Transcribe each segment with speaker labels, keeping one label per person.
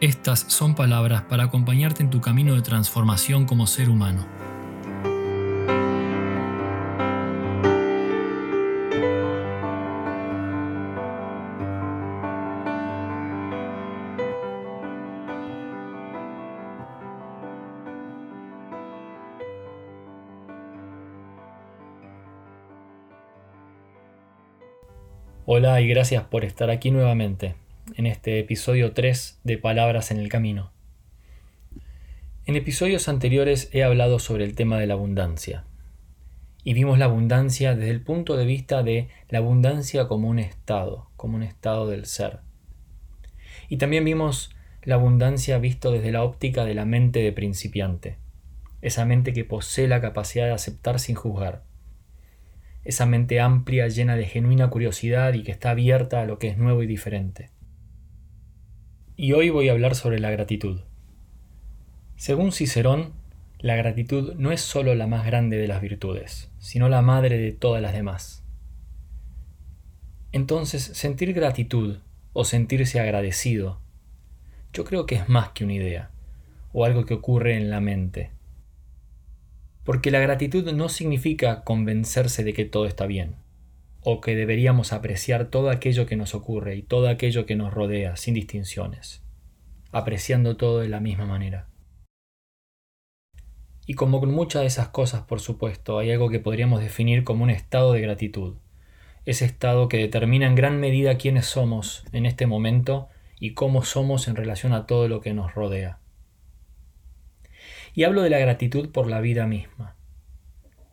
Speaker 1: estas son palabras para acompañarte en tu camino de transformación como ser humano. Hola y gracias por estar aquí nuevamente en este episodio 3 de Palabras en el Camino. En episodios anteriores he hablado sobre el tema de la abundancia. Y vimos la abundancia desde el punto de vista de la abundancia como un estado, como un estado del ser. Y también vimos la abundancia visto desde la óptica de la mente de principiante, esa mente que posee la capacidad de aceptar sin juzgar, esa mente amplia, llena de genuina curiosidad y que está abierta a lo que es nuevo y diferente y hoy voy a hablar sobre la gratitud. Según Cicerón, la gratitud no es sólo la más grande de las virtudes, sino la madre de todas las demás. Entonces, sentir gratitud o sentirse agradecido, yo creo que es más que una idea, o algo que ocurre en la mente. Porque la gratitud no significa convencerse de que todo está bien, o que deberíamos apreciar todo aquello que nos ocurre y todo aquello que nos rodea sin distinciones, apreciando todo de la misma manera. Y como con muchas de esas cosas, por supuesto, hay algo que podríamos definir como un estado de gratitud, ese estado que determina en gran medida quiénes somos en este momento y cómo somos en relación a todo lo que nos rodea. Y hablo de la gratitud por la vida misma,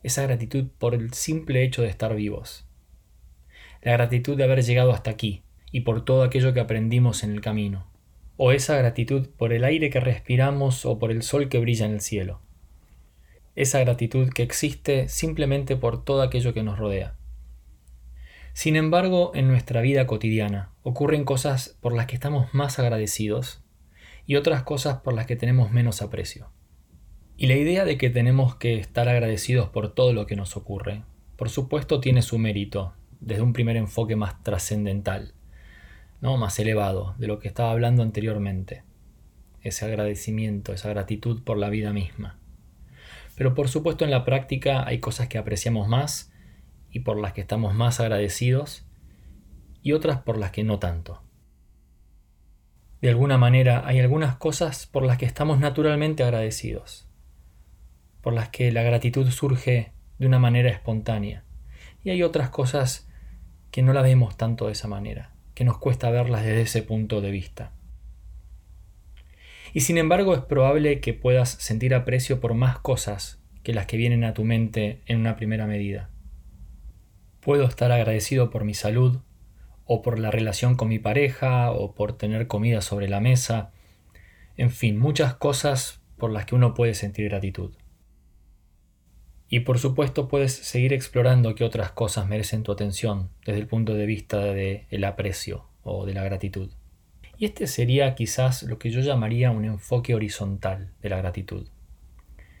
Speaker 1: esa gratitud por el simple hecho de estar vivos la gratitud de haber llegado hasta aquí y por todo aquello que aprendimos en el camino, o esa gratitud por el aire que respiramos o por el sol que brilla en el cielo, esa gratitud que existe simplemente por todo aquello que nos rodea. Sin embargo, en nuestra vida cotidiana ocurren cosas por las que estamos más agradecidos y otras cosas por las que tenemos menos aprecio. Y la idea de que tenemos que estar agradecidos por todo lo que nos ocurre, por supuesto tiene su mérito, desde un primer enfoque más trascendental, ¿no? más elevado de lo que estaba hablando anteriormente. Ese agradecimiento, esa gratitud por la vida misma. Pero por supuesto en la práctica hay cosas que apreciamos más y por las que estamos más agradecidos y otras por las que no tanto. De alguna manera hay algunas cosas por las que estamos naturalmente agradecidos, por las que la gratitud surge de una manera espontánea, y hay otras cosas que no la vemos tanto de esa manera, que nos cuesta verlas desde ese punto de vista. Y sin embargo es probable que puedas sentir aprecio por más cosas que las que vienen a tu mente en una primera medida. Puedo estar agradecido por mi salud, o por la relación con mi pareja, o por tener comida sobre la mesa, en fin, muchas cosas por las que uno puede sentir gratitud. Y por supuesto puedes seguir explorando qué otras cosas merecen tu atención desde el punto de vista del aprecio o de la gratitud. Y este sería quizás lo que yo llamaría un enfoque horizontal de la gratitud.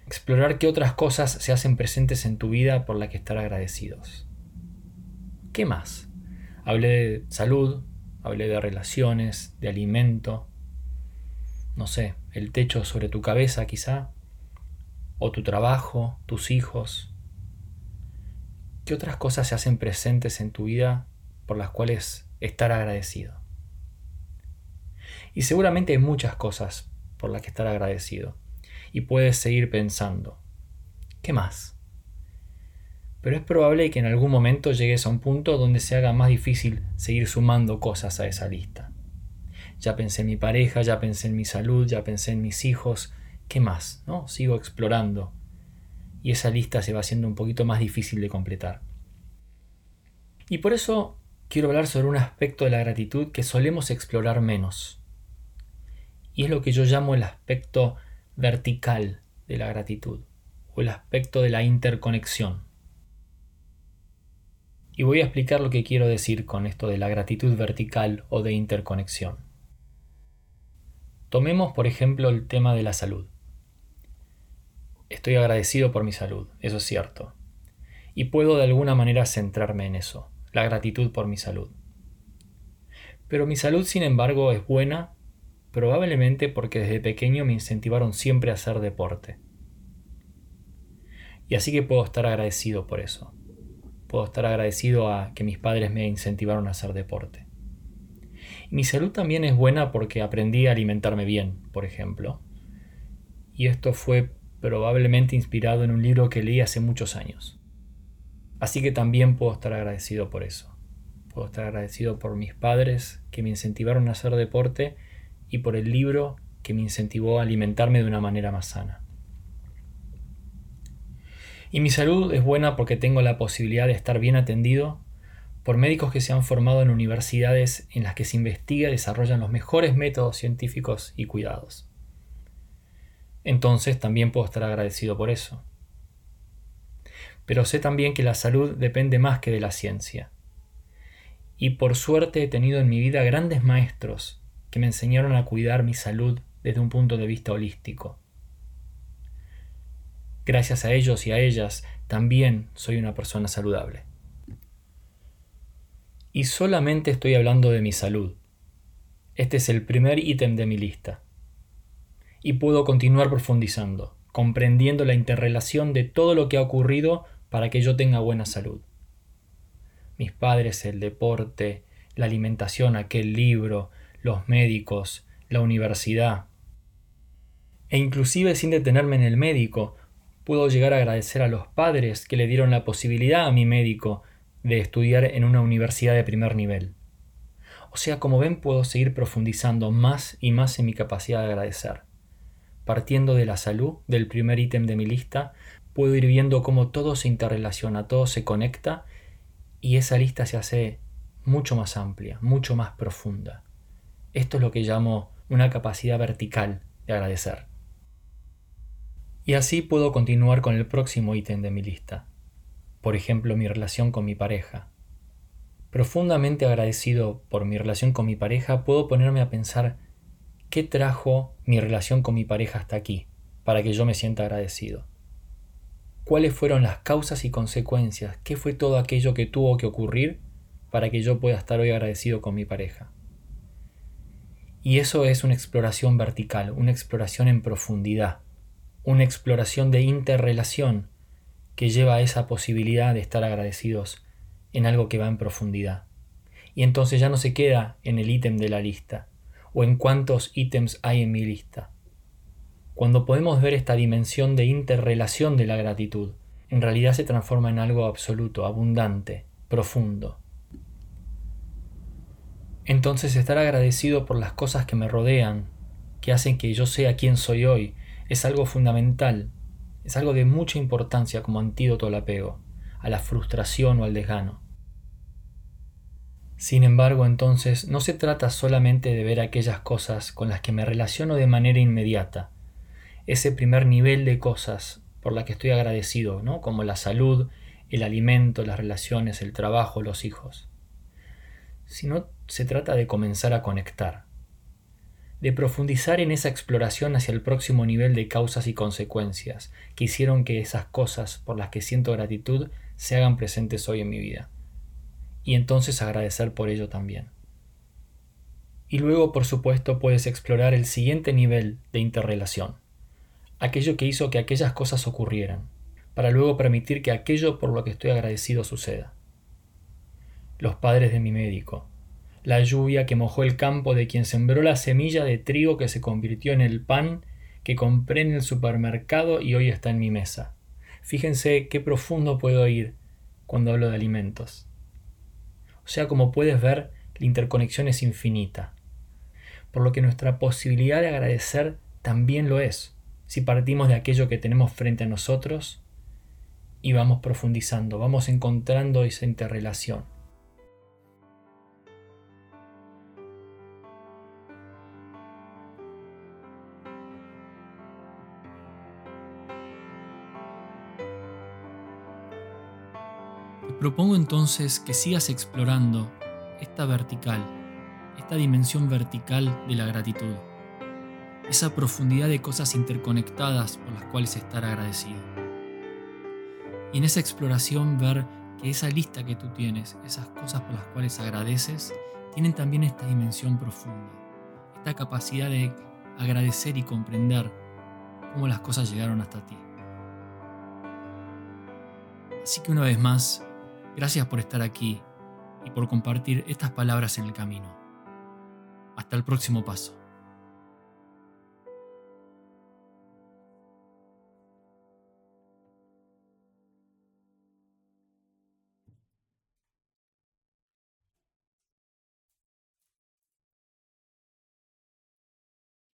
Speaker 1: Explorar qué otras cosas se hacen presentes en tu vida por las que estar agradecidos. ¿Qué más? Hablé de salud, hablé de relaciones, de alimento, no sé, el techo sobre tu cabeza quizá, o tu trabajo, tus hijos? ¿Qué otras cosas se hacen presentes en tu vida por las cuales estar agradecido? Y seguramente hay muchas cosas por las que estar agradecido. Y puedes seguir pensando, ¿qué más? Pero es probable que en algún momento llegues a un punto donde se haga más difícil seguir sumando cosas a esa lista. Ya pensé en mi pareja, ya pensé en mi salud, ya pensé en mis hijos, ¿qué más? ¿No? Sigo explorando. Y esa lista se va haciendo un poquito más difícil de completar. Y por eso quiero hablar sobre un aspecto de la gratitud que solemos explorar menos. Y es lo que yo llamo el aspecto vertical de la gratitud, o el aspecto de la interconexión. Y voy a explicar lo que quiero decir con esto de la gratitud vertical o de interconexión. Tomemos por ejemplo el tema de la salud. Estoy agradecido por mi salud, eso es cierto. Y puedo de alguna manera centrarme en eso, la gratitud por mi salud. Pero mi salud, sin embargo, es buena probablemente porque desde pequeño me incentivaron siempre a hacer deporte. Y así que puedo estar agradecido por eso. Puedo estar agradecido a que mis padres me incentivaron a hacer deporte. mi salud también es buena porque aprendí a alimentarme bien, por ejemplo. Y esto fue probablemente inspirado en un libro que leí hace muchos años. Así que también puedo estar agradecido por eso. Puedo estar agradecido por mis padres que me incentivaron a hacer deporte y por el libro que me incentivó a alimentarme de una manera más sana. Y mi salud es buena porque tengo la posibilidad de estar bien atendido por médicos que se han formado en universidades en las que se investiga y desarrollan los mejores métodos científicos y cuidados. Entonces también puedo estar agradecido por eso. Pero sé también que la salud depende más que de la ciencia. Y por suerte he tenido en mi vida grandes maestros que me enseñaron a cuidar mi salud desde un punto de vista holístico. Gracias a ellos y a ellas también soy una persona saludable. Y solamente estoy hablando de mi salud. Este es el primer ítem de mi lista. Y puedo continuar profundizando, comprendiendo la interrelación de todo lo que ha ocurrido para que yo tenga buena salud. Mis padres, el deporte, la alimentación, aquel libro, los médicos, la universidad. E inclusive sin detenerme en el médico, puedo llegar a agradecer a los padres que le dieron la posibilidad a mi médico de estudiar en una universidad de primer nivel. O sea, como ven, puedo seguir profundizando más y más en mi capacidad de agradecer. Partiendo de la salud, del primer ítem de mi lista, puedo ir viendo cómo todo se interrelaciona, todo se conecta y esa lista se hace mucho más amplia, mucho más profunda. Esto es lo que llamo una capacidad vertical de agradecer. Y así puedo continuar con el próximo ítem de mi lista. Por ejemplo, mi relación con mi pareja. Profundamente agradecido por mi relación con mi pareja, puedo ponerme a pensar qué trajo mi relación con mi pareja hasta aquí, para que yo me sienta agradecido. ¿Cuáles fueron las causas y consecuencias? ¿Qué fue todo aquello que tuvo que ocurrir para que yo pueda estar hoy agradecido con mi pareja? Y eso es una exploración vertical, una exploración en profundidad, una exploración de interrelación que lleva a esa posibilidad de estar agradecidos en algo que va en profundidad. Y entonces ya no se queda en el ítem de la lista o en cuántos ítems hay en mi lista. Cuando podemos ver esta dimensión de interrelación de la gratitud, en realidad se transforma en algo absoluto, abundante, profundo. Entonces estar agradecido por las cosas que me rodean, que hacen que yo sea quien soy hoy, es algo fundamental, es algo de mucha importancia como antídoto al apego, a la frustración o al desgano. Sin embargo, entonces, no se trata solamente de ver aquellas cosas con las que me relaciono de manera inmediata, ese primer nivel de cosas por las que estoy agradecido, ¿no? como la salud, el alimento, las relaciones, el trabajo, los hijos. Sino se trata de comenzar a conectar, de profundizar en esa exploración hacia el próximo nivel de causas y consecuencias que hicieron que esas cosas por las que siento gratitud se hagan presentes hoy en mi vida, y entonces agradecer por ello también. Y luego, por supuesto, puedes explorar el siguiente nivel de interrelación, aquello que hizo que aquellas cosas ocurrieran, para luego permitir que aquello por lo que estoy agradecido suceda los padres de mi médico, la lluvia que mojó el campo de quien sembró la semilla de trigo que se convirtió en el pan que compré en el supermercado y hoy está en mi mesa. Fíjense qué profundo puedo ir cuando hablo de alimentos. O sea, como puedes ver, la interconexión es infinita, por lo que nuestra posibilidad de agradecer también lo es, si partimos de aquello que tenemos frente a nosotros y vamos profundizando, vamos encontrando esa interrelación. Propongo entonces que sigas explorando esta vertical, esta dimensión vertical de la gratitud, esa profundidad de cosas interconectadas por las cuales estar agradecido. Y en esa exploración ver que esa lista que tú tienes, esas cosas por las cuales agradeces, tienen también esta dimensión profunda, esta capacidad de agradecer y comprender cómo las cosas llegaron hasta ti. Así que una vez más, gracias por estar aquí y por compartir estas palabras en el camino. Hasta el próximo paso.